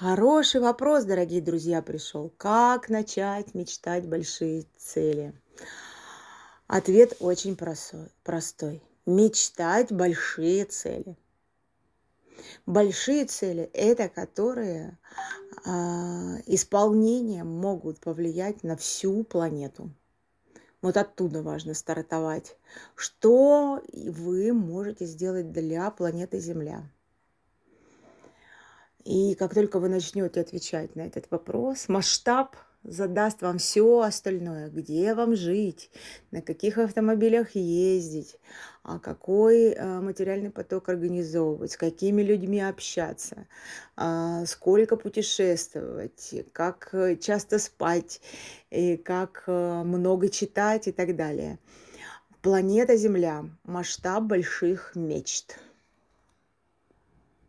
Хороший вопрос, дорогие друзья, пришел. Как начать мечтать большие цели? Ответ очень простой. Мечтать большие цели. Большие цели – это которые э, исполнением могут повлиять на всю планету. Вот оттуда важно стартовать. Что вы можете сделать для планеты Земля? И как только вы начнете отвечать на этот вопрос, масштаб задаст вам все остальное, где вам жить, на каких автомобилях ездить, а какой э, материальный поток организовывать, с какими людьми общаться, а, сколько путешествовать, как э, часто спать, и как э, много читать? И так далее. Планета Земля. Масштаб больших мечт.